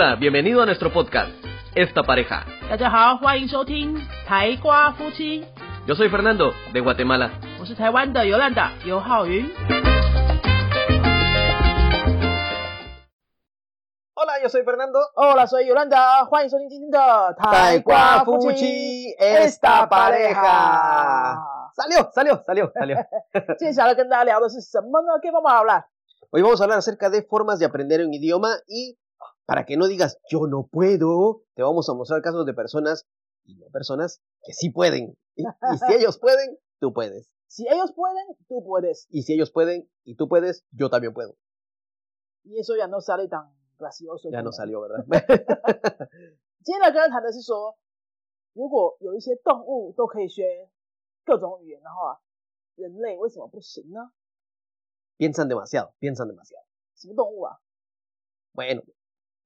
Hola, bienvenido a nuestro podcast, Esta Pareja. Yo soy Fernando, de Guatemala. Hola, yo soy Fernando. Hola, soy Yolanda. Esta Pareja. Salió, salió, salió, salió. Hoy vamos a hablar acerca de formas de aprender un idioma y para que no digas yo no puedo, te vamos a mostrar casos de personas y no personas que sí pueden. Y, y si ellos pueden, tú puedes. si ellos pueden, tú puedes， Y si ellos pueden y tú puedes, yo también puedo. y eso ya no sale tan gracioso。 Ya no salió, ¿verdad? 今天来跟他谈的是说，如果有一些动物都可以学各种语言的话，人类为什么不行呢？ piensan demasiado, piensan demasiado. 什么动物啊？ Bueno,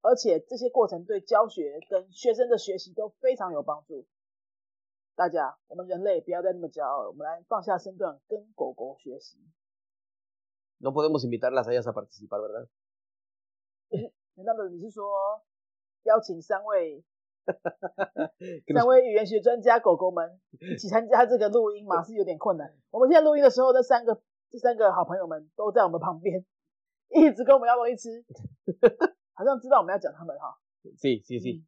而且这些过程对教学跟学生的学习都非常有帮助。大家，我们人类不要再那么骄傲了，我们来放下身段，跟狗狗学习。No podemos invitarlas a ellas a participar, ¿verdad? 难道的你是说邀请三位 三位语言学专家狗狗们一起参加这个录音嘛？是有点困难。我们现在录音的时候，这三个这三个好朋友们都在我们旁边，一直跟我们要东西吃，好像知道我们要讲他们哈。Sí, sí, sí.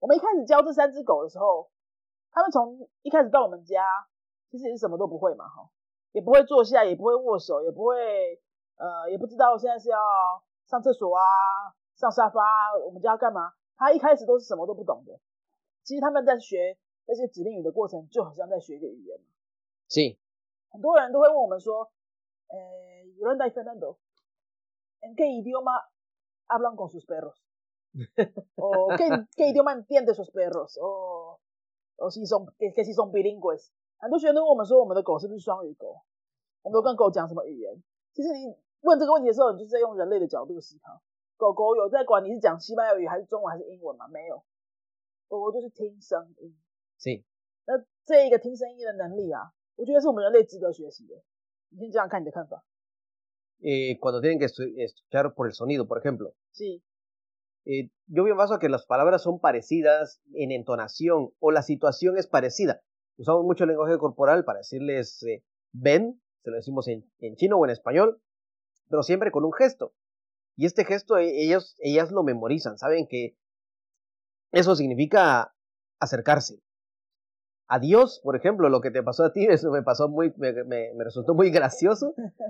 我们一开始教这三只狗的时候，他们从一开始到我们家，其实也是什么都不会嘛，哈，也不会坐下，也不会握手，也不会呃，也不知道现在是要上厕所啊，上沙发啊，我们家要干嘛？他一开始都是什么都不懂的。其实他们在学那些指令语的过程，就好像在学一个语言嘛。Sí. 很多人都会问我们说，呃，Yolanda y Fernando, ¿en qué idioma hablan con sus perros? o ¿qué, qué idioma entiende sus perros? o o si son que, que si son bilingües？很多学生都问我们说，我们的狗是不是双语狗？我们都跟狗讲什么语言？其实你问这个问题的时候，你就是在用人类的角度思考。狗狗有在管你是讲西班牙语还是中文还是英文吗？没有，狗狗就是听声音。Sí. 那这一个听声音的能力啊，我觉得是我们人类值得学习的。你先讲讲看你的看法。Eh, cuando tienen que escuchar por el sonido, por ejemplo. 是，Eh, yo me baso a que las palabras son parecidas en entonación o la situación es parecida. Usamos mucho el lenguaje corporal para decirles eh, ven, se lo decimos en, en chino o en español, pero siempre con un gesto. Y este gesto ellos, ellas lo memorizan, saben que eso significa acercarse. A Dios, por ejemplo, lo que te pasó a ti, eso me pasó muy, me, me- me resultó muy gracioso.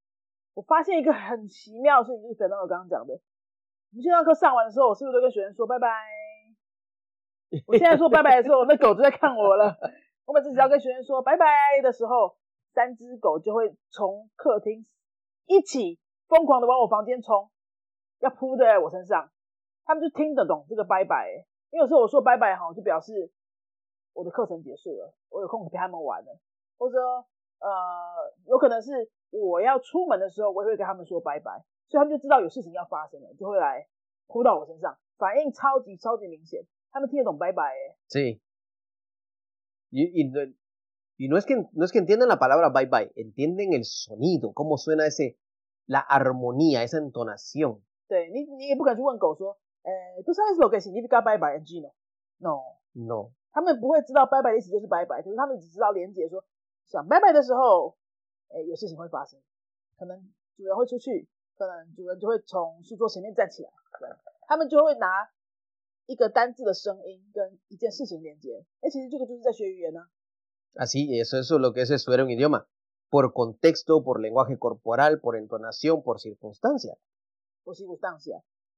我发现一个很奇妙的事情，就是等到我刚刚讲的，我们线上课上完的时候，我是不是都跟学生说拜拜？我现在说拜拜的时候，那狗就在看我了。我每次只要跟学生说拜拜的时候，三只狗就会从客厅一起疯狂的往我房间冲，要扑在我身上。他们就听得懂这个拜拜、欸，因为有时候我说拜拜哈，就表示我的课程结束了，我有空陪他们玩了，或者说呃，有可能是我要出门的时候，我也会跟他们说拜拜，所以他们就知道有事情要发生了，就会来扑到我身上，反应超级超级明显，他们听得懂拜拜、欸，Sí. Y, y no, y no es que no es que entiendan la palabra bye bye, entienden el sonido, cómo suena ese, la armonía, esa entonación. 对你，你也不敢去问狗说，呃，¿tú sabes lo que significa bye bye en chino？No，No. 他们不会知道拜拜的意思就是拜拜，可是他们只知道连接说，想拜拜的时候，哎，有事情会发生，可能主人会出去，可能主人就会从书桌前面站起来，对，他们就会拿一个单字的声音跟一件事情连接。哎，其实这个就是在学语言呢、Así, eso, eso es lo que es estudiar un idioma. Por contexto, por lenguaje corporal, por entonación, por circunstancia。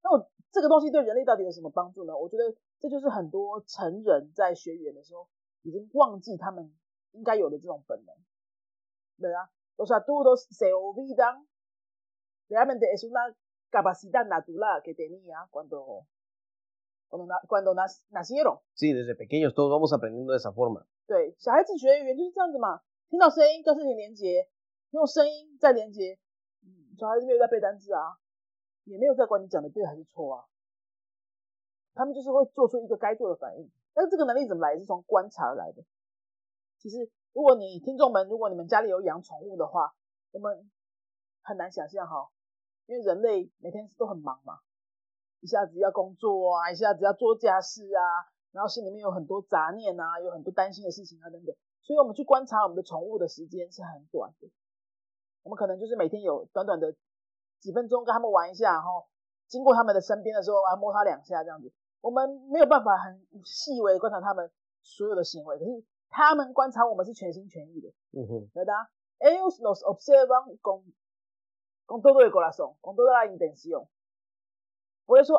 那我这个东西对人类到底有什么帮助呢？我觉得这就是很多成人在学语言的时候已经忘记他们应该有的这种本能。¿verdad? Los adultos se olvidan realmente es una capacidad natural que tenía cuando, cuando, cuando nacieron. Sí, desde pequeños todos vamos aprendiendo de esa forma. 对，小孩子学语言就是这样子嘛，听到声音跟事情连接，用声音再连接。嗯，小孩子没有在背单词啊，也没有在管你讲的对还是错啊，他们就是会做出一个该做的反应。但是这个能力怎么来？是从观察而来的。其实，如果你听众们，如果你们家里有养宠物的话，我们很难想象哈，因为人类每天都很忙嘛，一下子要工作啊，一下子要做家事啊，然后心里面有很多杂念啊，有很多担心的事情啊等等，所以我们去观察我们的宠物的时间是很短的。我们可能就是每天有短短的几分钟跟他们玩一下，然后经过他们的身边的时候，啊摸它两下这样子。我们没有办法很细微的观察他们所有的行为，可是 他们观察我们是全心全意的， Ujú. ¿verdad? Ellos nos observan con, con todo el corazón, con toda la intención. Por eso,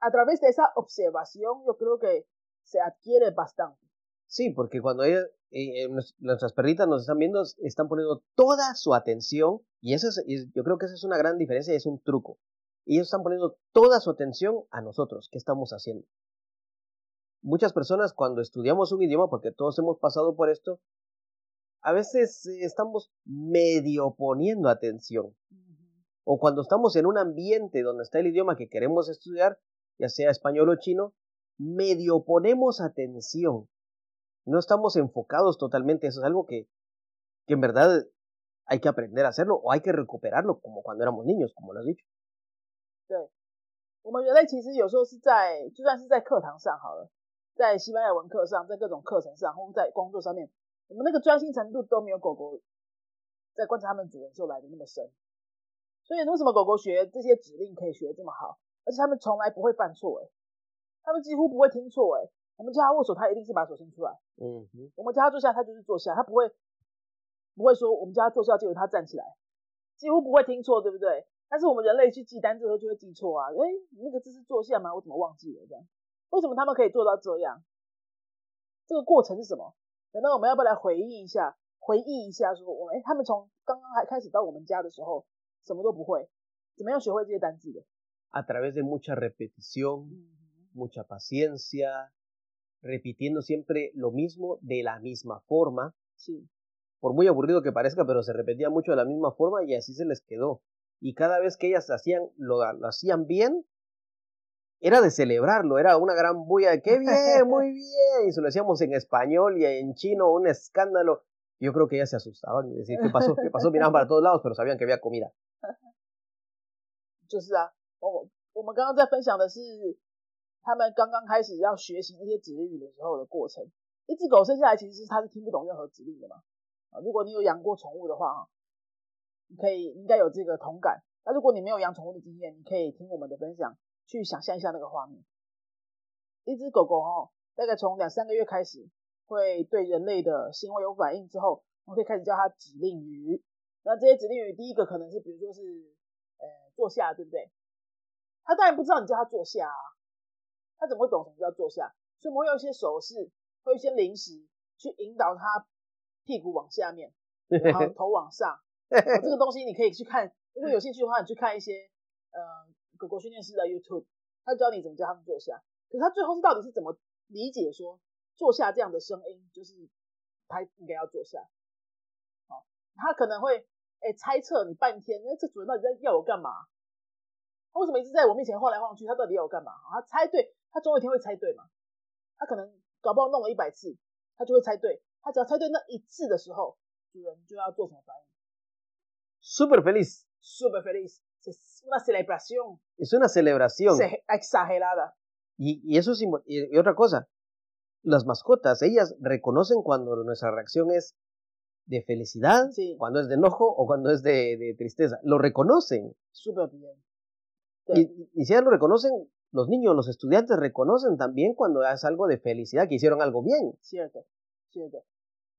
a través de esa observación, yo creo que se adquiere bastante. Sí, porque cuando ellas, eh, eh, nues- nuestras perritas nos están viendo, están poniendo toda su atención y eso es, es- yo creo que esa es una gran diferencia y es un truco. Ellos están poniendo toda su atención a nosotros, ¿qué estamos haciendo? Muchas personas cuando estudiamos un idioma, porque todos hemos pasado por esto, a veces eh, estamos medio poniendo atención. O cuando estamos en un ambiente donde está el idioma que queremos estudiar, ya sea español o chino, medio ponemos atención. No estamos enfocados totalmente. Eso es algo que, que en verdad hay que aprender a hacerlo o hay que recuperarlo como cuando éramos niños, como lo has dicho. 对，我们人类其实有时候是在，就算是在课堂上好了， 在西班牙文课上，在各种课程上，或者在工作上面，我们那个专心程度都没有狗狗在观察他们主人时候来的那么深。所以为什么狗狗学这些指令可以学得这么好，而且他们从来不会犯错？诶，他们几乎不会听错。诶，我们叫它握手，它一定是把手伸出来；Ujú. 我们叫它坐下，它就是坐下，它不会不会说我们叫他坐下，结果它站起来，几乎不会听错，对不对？但是我们人类去记单字的时候就会记错啊，诶，你那个字是坐下吗？我怎么忘记了？这样，为什么他们可以做到这样？这个过程是什么？难道我们要不要来回忆一下？回忆一下说，我们诶，他们从刚刚还开始到我们家的时候，什么都不会，怎么样学会这些单字的？ A través de mucha repetición, 嗯 mucha paciencia, repitiendo siempre lo mismo de la misma forma. 是 por muy aburrido que parezca, pero se repetía mucho de la misma forma y así se les quedó. Y cada vez que ellas hacían, lo, lo hacían bien, era de celebrarlo, era una gran bulla de ¡qué bien, muy bien! Y se lo decíamos en español y en chino, un escándalo. Yo creo que ellas se asustaban y decían, ¿qué pasó? ¿Qué pasó? Miraban para todos lados, pero sabían que había comida. 就是啊，我我们刚刚在分享的是他们刚刚开始要学习这些指令语的时候的过程。一只狗生下来其实是它是听不懂任何指令的嘛。啊，如果你有养过宠物的话啊，你可以应该有这个同感。那如果你没有养宠物的经验，你可以听我们的分享， 去想象一下那个画面。一只狗狗哦，大概从两三个月开始会对人类的行为有反应之后，我们可以开始叫它指令语。那这些指令语，第一个可能是比如说是呃坐下，对不对？它当然不知道你叫它坐下啊，他怎么会懂什么叫坐下？所以我们会用一些手势，会有一些零食去引导它屁股往下面，然后头往上。哦这个东西你可以去看，如果有兴趣的话，你去看一些呃狗狗训练师的 YouTube，他教你怎么教他们坐下。可是他最后是到底是怎么理解说坐下这样的声音，就是他应该要坐下。好、他可能会哎猜测你半天，那这主人到底在要我干嘛？他为什么一直在我面前晃来晃去？他到底要我干嘛？他猜对，他总有一天会猜对嘛？他可能搞不好弄了一百次，他就会猜对。他只要猜对那一次的时候，主人就要做什么反应 Súper feliz.？Super feliz, es una celebración Es una celebración. se- exagerada. Y, y eso es, impo- y, y otra cosa, las mascotas, ellas reconocen cuando nuestra reacción es de felicidad, Sí. cuando es de enojo o cuando es de, de tristeza. Lo reconocen. Super bien. Y, y si ellas lo reconocen, los niños, los estudiantes reconocen también cuando es algo de felicidad, que hicieron algo bien. Cierto, cierto。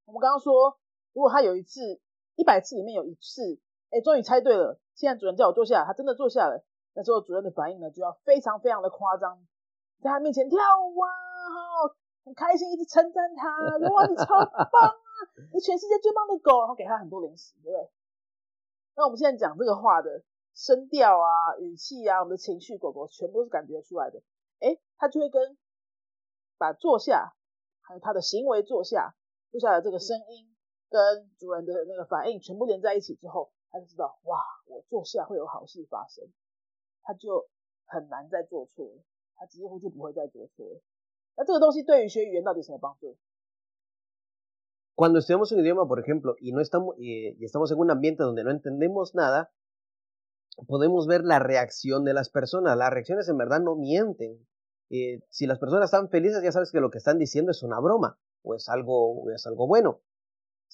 我们刚刚说，如果他有一次一百次里面有一次，哎，终于猜对了， 现在主人叫我坐下，他真的坐下了，那时候主人的反应呢就要非常非常的夸张，在他面前跳舞啊，很开心，一直称赞他，哇，你超棒啊，你全世界最棒的狗，然后给他很多零食，对不对？那我们现在讲这个话的声调啊、语气啊、我们的情绪，狗狗全部都是感觉出来的。哎，它就会跟把坐下，还有它的行为坐下，坐下的这个声音跟主人的那个反应全部连在一起之后，它就知道哇，我坐下会有好事发生，它就很难再做错了，它几乎就不会再做错了。那这个东西对于学语言到底什么帮助？Cuando estudiamos un idioma, por ejemplo, y no estamos y estamos en un ambiente donde no entendemos nada, podemos ver la reacción de las personas. Las reacciones en verdad no mienten. Eh, si las personas están felices, ya sabes que lo que están diciendo es una broma o es algo, o es algo bueno.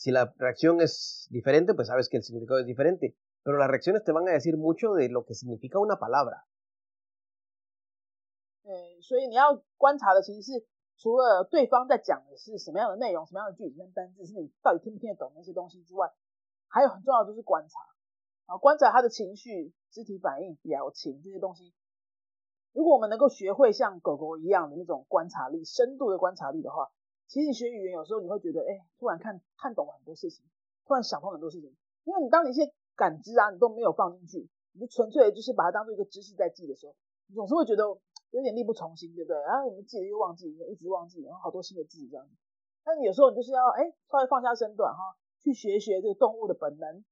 Si la reacción es diferente, pues sabes que el significado es diferente. Pero las reacciones te van a decir mucho de lo que significa una palabra. 呃，所以你要观察的其实是除了对方在讲的是什么样的内容、什么样的句子跟单字，是你到底听不听得懂那些东西之外，还有很重要的就是观察啊，观察他的情绪、肢体反应、表情这些东西。如果我们能够学会像狗狗一样的那种观察力、深度的观察力的话，其实你学语言有时候你会觉得，哎，突然看看懂了很多事情，突然想通很多事情。因为你当你一些感知啊，你都没有放进去，你就纯粹就是把它当做一个知识在记的时候，你总是会觉得。有点力不从心，对不对？然后我们记得又忘记，一直忘记，然后好多新的字这样子。但有时候你就是要哎，稍微放下身段哈，去学学这个动物的本能，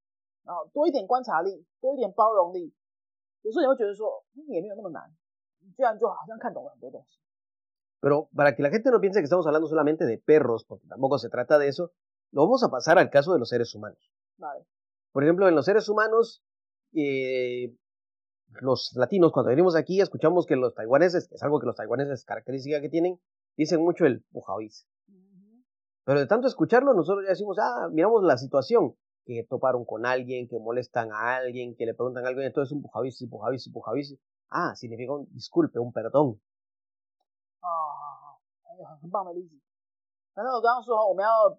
然后多一点观察力，多一点包容力。有时候你会觉得说，也没有那么难，你居然就好像看懂了很多东西。Pero para que la gente no piense que estamos hablando solamente de perros, porque tampoco se trata de eso, lo vamos a pasar al caso de los seres humanos. Vale. Por ejemplo, en los seres humanos, eh, los latinos, cuando venimos aquí, escuchamos que los taiwaneses, que es algo que los taiwaneses característica que tienen, dicen mucho el pujaoís. Pero de tanto escucharlo, nosotros ya decimos, ah, miramos la situación, que toparon con alguien, que molestan a alguien, que le preguntan a alguien, entonces un pujaoís, pujaoís, pujaoís. Ah, significa un disculpe, un perdón. 哦，好好，还有很很棒的例子。反正我刚刚说，我们要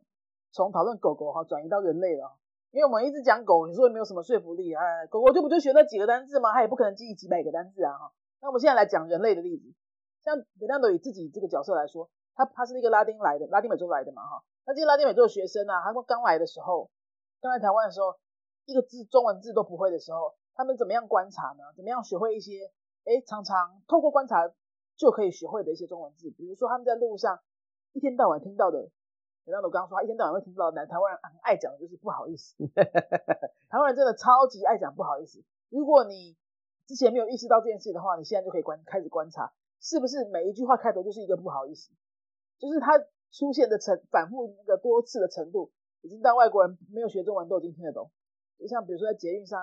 从讨论狗狗哈转移到人类了。因为我们一直讲狗，你说没有什么说服力，哎，狗狗就不就学那几个单字吗？它也不可能记几百个单字啊，哈。那我们现在来讲人类的例子，像贝纳多以自己这个角色来说，他他是一个拉丁来的，拉丁美洲来的嘛，哈。那这些拉丁美洲的学生啊，他们刚来的时候，刚来台湾的时候，一个字中文字都不会的时候，他们怎么样观察呢？怎么样学会一些，哎，常常透过观察就可以学会的一些中文字？比如说他们在路上一天到晚听到的。那我刚刚说，他一天到晚会听到，南台湾人很爱讲的就是不好意思。台湾人真的超级爱讲不好意思。如果你之前没有意识到这件事的话，你现在就可以观开始观察，是不是每一句话开头就是一个不好意思，就是它出现的程反复那个多次的程度，已经到外国人没有学中文都已经听得懂。就像比如说在捷运上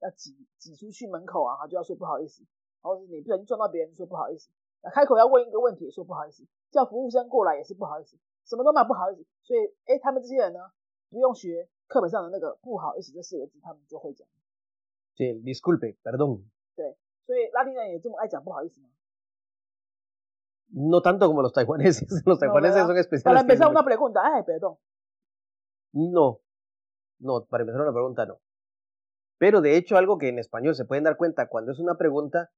要挤挤出去门口啊，就要说不好意思，或者是你不小心撞到别人说不好意思，开口要问一个问题说不好意思，叫服务生过来也是不好意思。什么都蛮不好意思，所以哎，他们这些人呢，不用学课本上的那个不好意思这四个字，他们就会讲。Sí, disculpe, perdón。对，所以拉丁人也这么爱讲不好意思吗？No tanto como los taiwaneses. Los taiwaneses son especiales. Para empezar una pregunta, ay, perdón. No, no, para empezar una pregunta no. Pero de hecho algo que en español se pueden dar cuenta cuando es una pregunta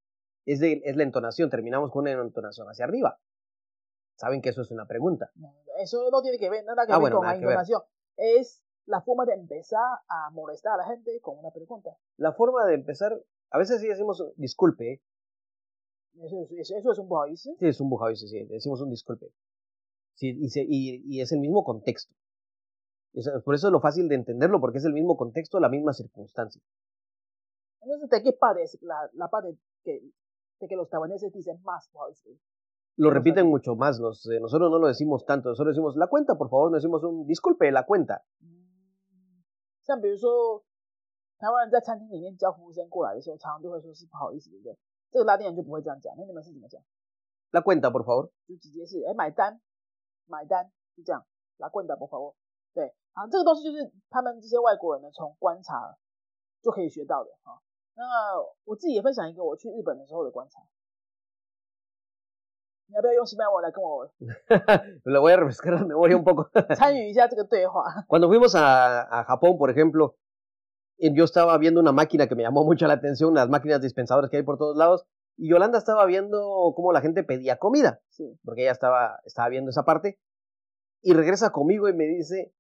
es, de, es la entonación. Terminamos con una entonación hacia arriba. Saben que eso es una pregunta. Eso no tiene que ver nada que ah, ver con la información. Es la forma de empezar a molestar a la gente con una pregunta. La forma de empezar, a veces sí decimos disculpe. Eso, eso, es un bujavíce. Sí, es un bujavíce, sí, decimos un disculpe. Sí, y, y, y es el mismo contexto. por eso es lo fácil de entenderlo, porque es el mismo contexto, la misma circunstancia. Entonces, ¿de qué parte es la, la parte que, de que los taiwaneses dicen más bujavíce? lo repiten mucho más. Los, eh, nosotros no lo decimos tanto. Nosotros decimos la cuenta, por favor. No decimos un disculpe, la cuenta. 像比如说，台湾人在餐厅里面叫服务生过来的时候，常常就会说是不好意思，对不对？这个拉丁人就不会这样讲。那你们是怎么讲？La cuenta, por favor。就直接是哎买单，买单就这样。La cuenta, por favor。对，啊，这个东西就是他们这些外国人呢，从观察就可以学到的哈。 那我自己也分享一个我去日本的时候的观察。 你要不要用西班牙文来跟我 Le voy a refrescar la memoria un poco. 参与一下这个对话？ Cuando fuimos a, a Japón, por ejemplo, eh, yo estaba viendo una máquina que me llamó mucho la atención, las máquinas dispensadores que hay por todos lados, y Yolanda estaba viendo cómo la gente pedía comida, Sí， porque ella estaba, estaba viendo esa parte, y regresa conmigo y me dice,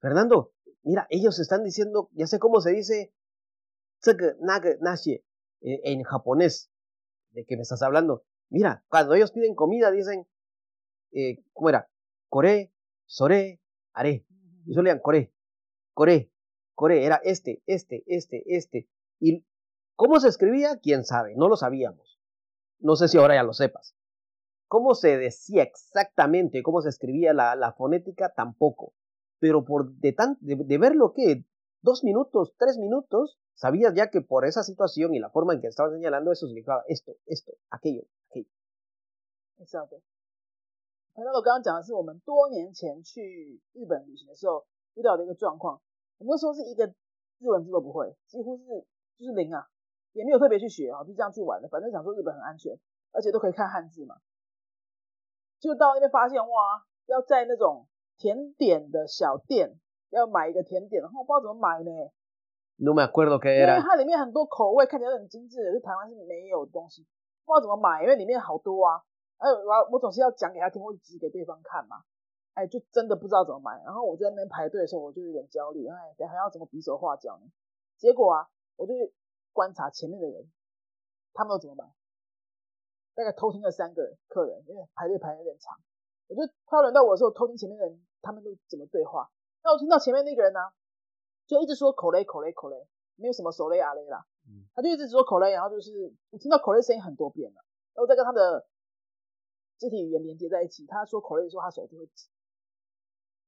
Fernando, mira, ellos están diciendo, ya sé cómo se dice, "Tsugu, naga, nashi", eh, en japonés, de que me estás hablando. Mira, cuando ellos piden comida dicen, eh, ¿cómo era? Kore, sore, are. Y solo leían Core, Core, Core, era este, este, este, este. Y cómo se escribía, quién sabe, no lo sabíamos. No sé si ahora ya lo sepas. Cómo se decía exactamente, cómo se escribía la, la fonética, tampoco. Pero por de, tan, de, de ver lo que, dos minutos, tres minutos, sabías ya que por esa situación y la forma en que estaban señalando, eso significaba esto, esto, aquello, aquello. 没事对。反正我刚刚讲的是我们多年前去日本旅行的时候遇到的一个状况。我们那时候是一个日文字都不会，几乎是就是零啊，也没有特别去学啊，就这样去玩的。反正想说日本很安全，而且都可以看汉字嘛。就到那边发现哇，要在那种甜点的小店要买一个甜点，然后我不知道怎么买呢，No me acuerdo qué 因为.它里面很多口味看起来很精致，是台湾是没有的东西，不知道怎么买，因为里面好多啊。哎，我要我总是要讲给他听，或者指给对方看嘛。哎，就真的不知道怎么买。然后我就在那边排队的时候，我就有点焦虑，哎，等下要怎么比手画脚呢？结果啊，我就观察前面的人，他们都怎么买。大概偷听了三个人客人，因为排队排的有点长。我就快要轮到我的时候，偷听前面的人他们都怎么对话。那我听到前面那个人呢、就一直说口雷口雷口雷，没有什么手雷阿雷啦，嗯他就一直说口雷，然后就是我听到口雷声音很多遍了，然后再跟他的肢体语言连接在一起。他说口雷的时候，他手就会指，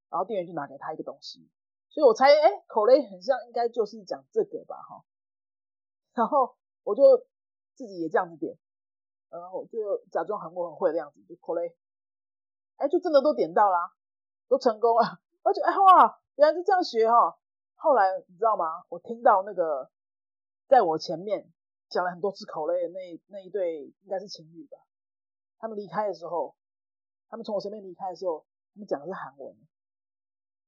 然后店员就拿给他一个东西，所以我猜，哎，口雷很像应该就是讲这个吧，哈。然后我就自己也这样子点，然后就假装很我很会的样子，就口雷，哎，就真的都点到啦，都成功了。而且哎哇，原来是这样学哈。后来你知道吗？我听到那个在我前面讲了很多次口类的那那一对应该是情侣吧，他们离开的时候，他们从我身边离开的时候，他们讲的是韩文，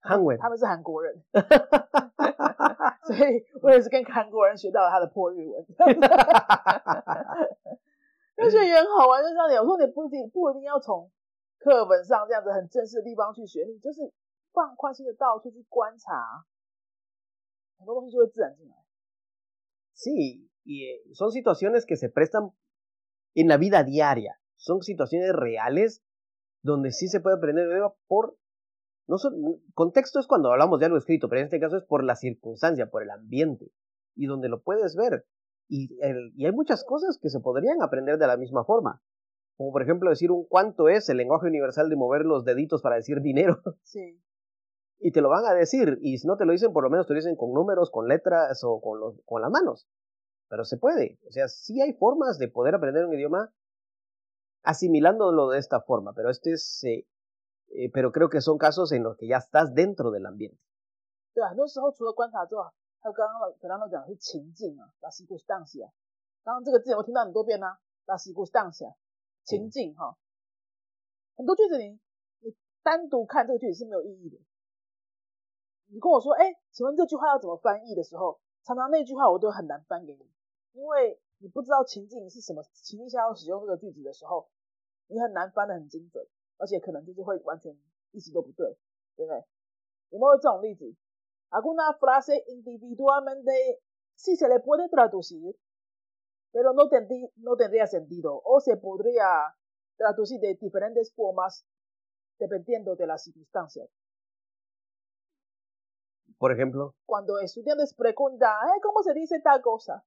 韩文他们是韩国人，所以我也是跟韩国人学到了他的破日文。就觉得也很好玩，就像你有时候你不一定不一定要从课本上这样子很正式的地方去学，你就是放宽心的到处去观察，很多东西就会自然进来。 Sí, y eh, son situaciones que se prestan en la vida diaria. Son situaciones reales donde sí se puede aprender idioma por... No son, contexto es cuando hablamos de algo escrito, pero en este caso es por la circunstancia, por el ambiente, y donde lo puedes ver. Y, el- y hay muchas cosas que se podrían aprender de la misma forma. Como por ejemplo decir un cuánto es el lenguaje universal de mover los deditos para decir dinero. Sí. y te lo van a decir. Y si no te lo dicen, por lo menos te lo dicen con números, con letras o con, los, con las manos. Pero se puede. O sea, sí hay formas de poder aprender un idioma asimilándolo de esta forma. Pero este es. eh, eh, pero creo que son casos en los que ya estás dentro del ambiente. 对啊，很多时候除了观察之外，还有刚刚可刚刚讲的是情境啊，la circunstancia。刚刚这个字有没有听到很多遍呢、？la circunstancia，情境哈、很多句子你你单独看这个句子是没有意义的。 你跟我说，哎，请问这句话要怎么翻译的时候，常常那句话我都很难翻给你，因为你不知道情境是什么情境下要使用这个句子的时候，你很难翻的很精准，而且可能就是会完全意思都不对，对不对？有没有这种例子？Alguna frase individualmente sí se le puede traducir, pero no, tendí no tendría sentido o se podría traducir de diferentes formas dependiendo de las circunstancias. Por ejemplo, Cuando estudiantes preguntan, "Eh, ¿cómo se dice tal cosa?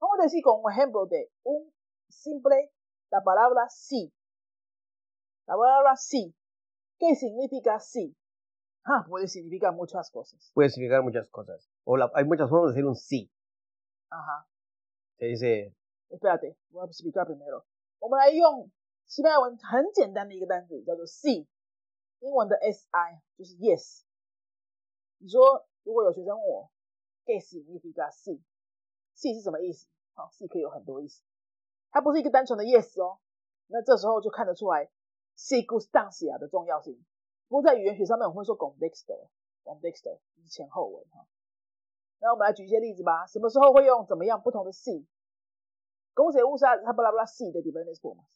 Vamos a decir con un ejemplo de un simple, la palabra sí. La palabra sí. ¿Qué significa sí? Ah, puede significar muchas cosas. puede significar muchas cosas. O la- hay muchas formas de decir un sí. 啊哈。 Se dice, Espérate，我要 speak up primero。我们来用西班牙文很简单的一个单词，叫做 sí，英文的 si 就是 yes。 你说如果有学生问我，¿qué significa sí？sí 是什么意思？好，sí 可以有很多意思，它不是一个单纯的 yes 哦。那这时候就看得出来 circunstancia 的重要性。不过在语言学上面，我们会说 contexto，contexto 是前后文哈。那我们来举一些例子吧。什么时候会用怎么样不同的 si？¿Cómo se usa esa palabra si de diferentes formas?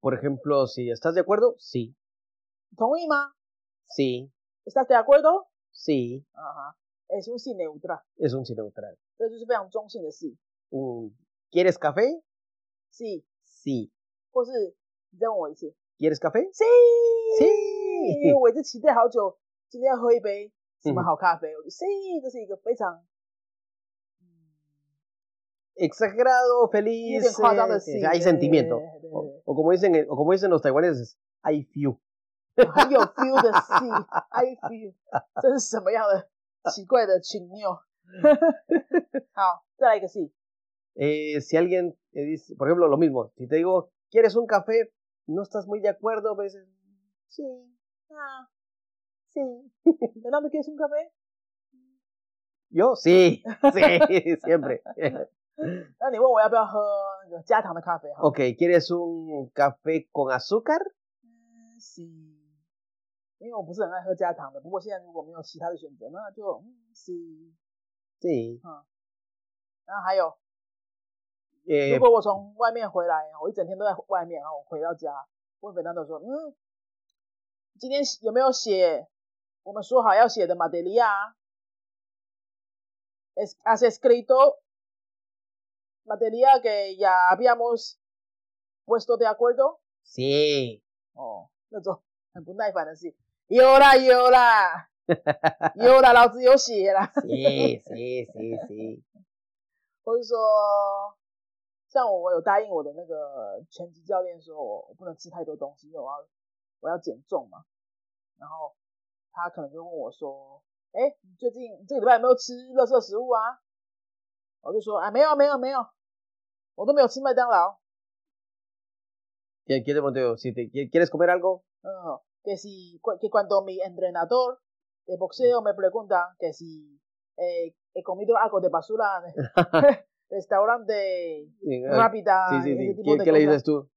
Por ejemplo, si estás de acuerdo, sí. 同意吗 Sí, ？¿Estás de acuerdo？ sí, 啊哈，es un si neutral， es un sí neutral. 这就是非常中性的 si。 Un, ¿Quieres café? si， Sí. 或是你再问我一次 ¿Quieres café? ，si， Sí 因为我一直期待好久，今天要喝一杯什么嗯好咖啡，我就 si，这是一个非常嗯 Exagerado, 有 feliz. 点夸张的 eh, si， hay 对 sentimiento. 对对 O, 对 o como dicen, o como dicen los taiwaneses, I feel. 很有 feel 的 si，I feel，这是什么样的奇怪的情拗？好，再来一个 si， Eh, si alguien te dice, por ejemplo, lo mismo, si te digo, ¿quieres un café? No estás muy de acuerdo, pues, sí，啊，sí，Fernando quieres un café？ yo sí, sí, siempre. 那你问我要不要喝那个加糖的咖啡？哈， ok, ¿quieres un café con azúcar? 嗯，sí， 因为我不是很爱喝加糖的，不过现在如果没有其他的选择，那就嗯，sí。Sí. 然后还有，Eh, 如果我从外面回来，我一整天都在外面，然后我回到家，问 Fernando 说，嗯，今天有没有写我们说好要写的马德里亚？Es has escrito materia que ya habíamos puesto de acuerdo？sí. 哦，那种很不耐烦的事，有啦有啦 有啦，老子有写啦。Sí, sí, sí, sí. 或是说，像我，我有答应我的那个拳击教练说，我我不能吃太多东西，因为我要我要减重嘛。然后他可能就问我说：“哎，你最近这个礼拜有没有吃垃圾食物啊？”我就说：“啊，没有没有没有，我都没有吃麦当劳。Quieres comer algo, 嗯，que si que cuando mi entrenador de boxeo me pregunta que si eh, he comido algo de basura en el restaurante Sí, ah, rápida, sí, sí, ese sí. tipo ¿Qué, de qué le dices tú?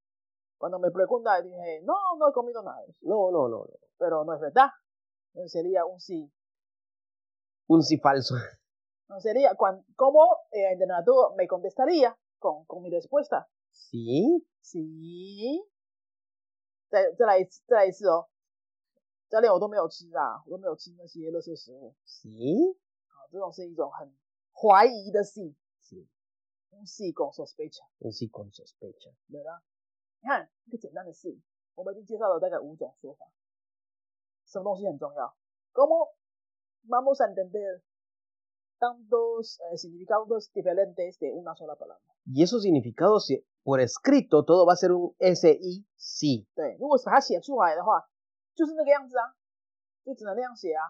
Cuando me pregunta, dije, no, no he comido nada. No, no, no, no. Pero no es verdad. Sería un sí. Un sí falso. No sería, ¿cómo el entrenador me contestaría con, con mi respuesta? Sí, Sí. 再再来一次，再来一次哦。教练，我都没有吃啊，我都没有吃那些垃圾食物。sí, 啊，这种是一种很怀疑的 sí，sí. un sí con sospecha，Un sí con sospecha. 对吧？你看一个简单的 sí，我们已经介绍了大概五种说法。什么东西很重要？¿Cómo vamos a entender tantos eh, significados diferentes de una sola palabra？ Y esos significados, si- por escrito, todo va a ser un SI, sí. 对，如果是把它写出来的话，就是那个样子啊，就只能那样写啊。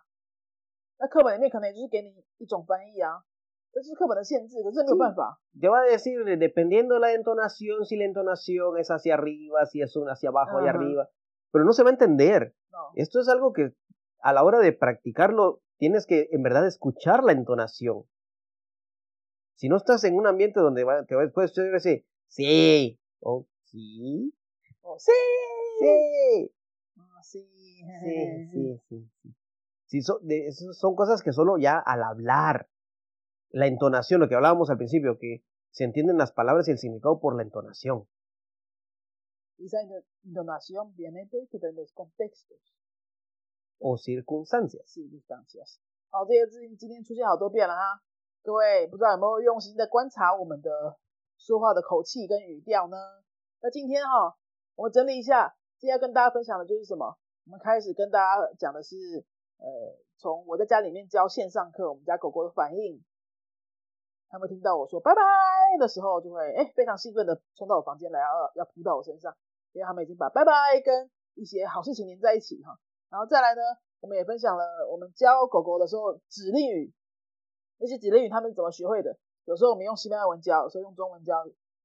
那课本里面可能也就是给你一种翻译啊，这就是课本的限制，可是这没有办法。 Te va a decir, dependiendo de la entonación, si la entonación es hacia arriba, si es una hacia abajo y Ajá. arriba. Pero no se va a entender. No. Esto es algo que a la hora de practicarlo tienes que en verdad escuchar la entonación. Si no estás en un ambiente donde va- te puedes decir sí o sí, 哦，sí，sí, 啊，sí，sí, sí, sí, sí. Sí, de- son cosas que solo ya al hablar, la entonación, lo que hablábamos al principio, que se entienden las palabras y el significado por la entonación. Esa ento- entonación viene de diferentes contextos, o circunstancias. circunstancias。好，这些字音今天出现好多遍了哈，各位不知道有没有用心的观察我们的说话的口气跟语调呢？那今天哈，我整理一下，今天要跟大家分享的就是什么？我们开始跟大家讲的是，呃，从我在家里面教线上课，我们家狗狗的反应，他们听到我说拜拜的时候，就会哎非常兴奋的冲到我房间来，要要扑到我身上，因为他们已经把拜拜跟一些好事情连在一起哈。然后再来呢，我们也分享了我们教狗狗的时候指令语，那些指令语他们怎么学会的？有时候我们用西班牙文教，有时候用中文教，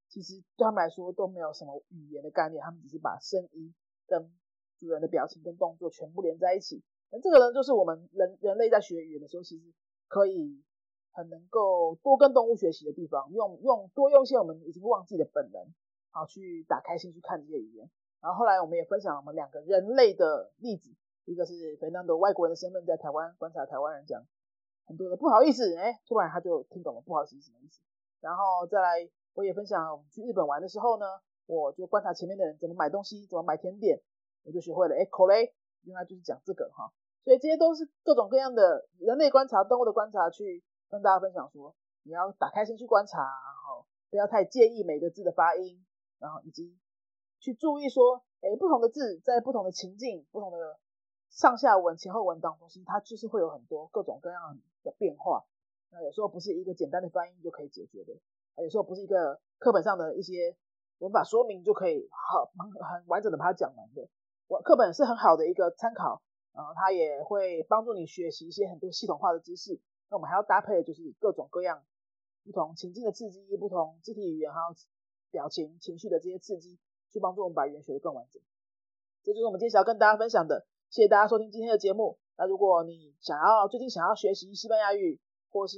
其实对他们来说都没有什么语言的概念，他们只是把声音跟主人的表情跟动作全部连在一起。那这个呢，就是我们人人类在学语言的时候，其实可以很能够多跟动物学习的地方，用用多用一些我们已经忘记的本能，好去打开心去看这些语言。然后后来我们也分享了我们两个人类的例子，一个是肥南的外国人的身份在台湾观察台湾人讲很多的不好意思，哎，突然他就听懂了不好意思是什么意思。然后再来我也分享我们去日本玩的时候呢，我就观察前面的人怎么买东西，怎么买甜点，我就学会了哎口雷，原来就是讲这个哈。所以这些都是各种各样的人类观察、动物的观察，去跟大家分享说，你要打开心去观察，然后不要太介意每个字的发音，然后以及去注意说，哎，不同的字在不同的情境、不同的上下文、前后文当中，其实它就是会有很多各种各样的变化。那有时候不是一个简单的翻译就可以解决的，有时候不是一个课本上的一些文法说明就可以好很很完整的把它讲完的。我课本是很好的一个参考。然后它也会帮助你学习一些很多系统化的知识。那我们还要搭配就是各种各样不同情境的刺激、不同肢体语言还有表情、情绪的这些刺激，去帮助我们把语言学得更完整。这就是我们今天想要跟大家分享的。谢谢大家收听今天的节目。那如果你想要最近想要学习西班牙语，或是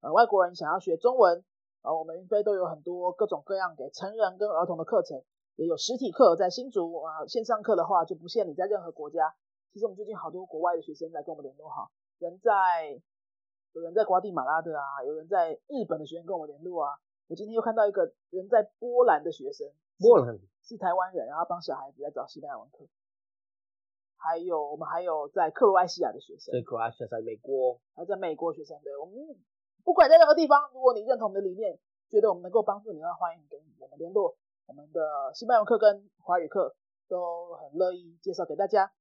呃外国人想要学中文，呃我们云飞都有很多各种各样给成人跟儿童的课程，也有实体课在新竹啊，线上课的话就不限你在任何国家。其实我们最近好多国外的学生来跟我们联络哈，人在有人在瓜地马拉的啊，有人在日本的学生跟我们联络啊。我今天又看到一个人在波兰的学生，波兰是台湾人，然后帮小孩子在找西班牙文课。还有我们还有在克罗埃西亚的学生，在克罗埃西亚在美国，还在美国学生。对我们不管在任何地方，如果你认同我们的理念，觉得我们能够帮助你，那欢迎跟我们联络。我们的西班牙课跟华语课都很乐意介绍给大家。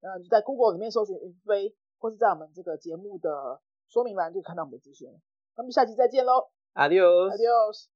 那你在 Google 里面搜寻云飞，或是在我们这个节目的说明栏就看到我们的资讯了。那么下期再见喽，Adios。Adios。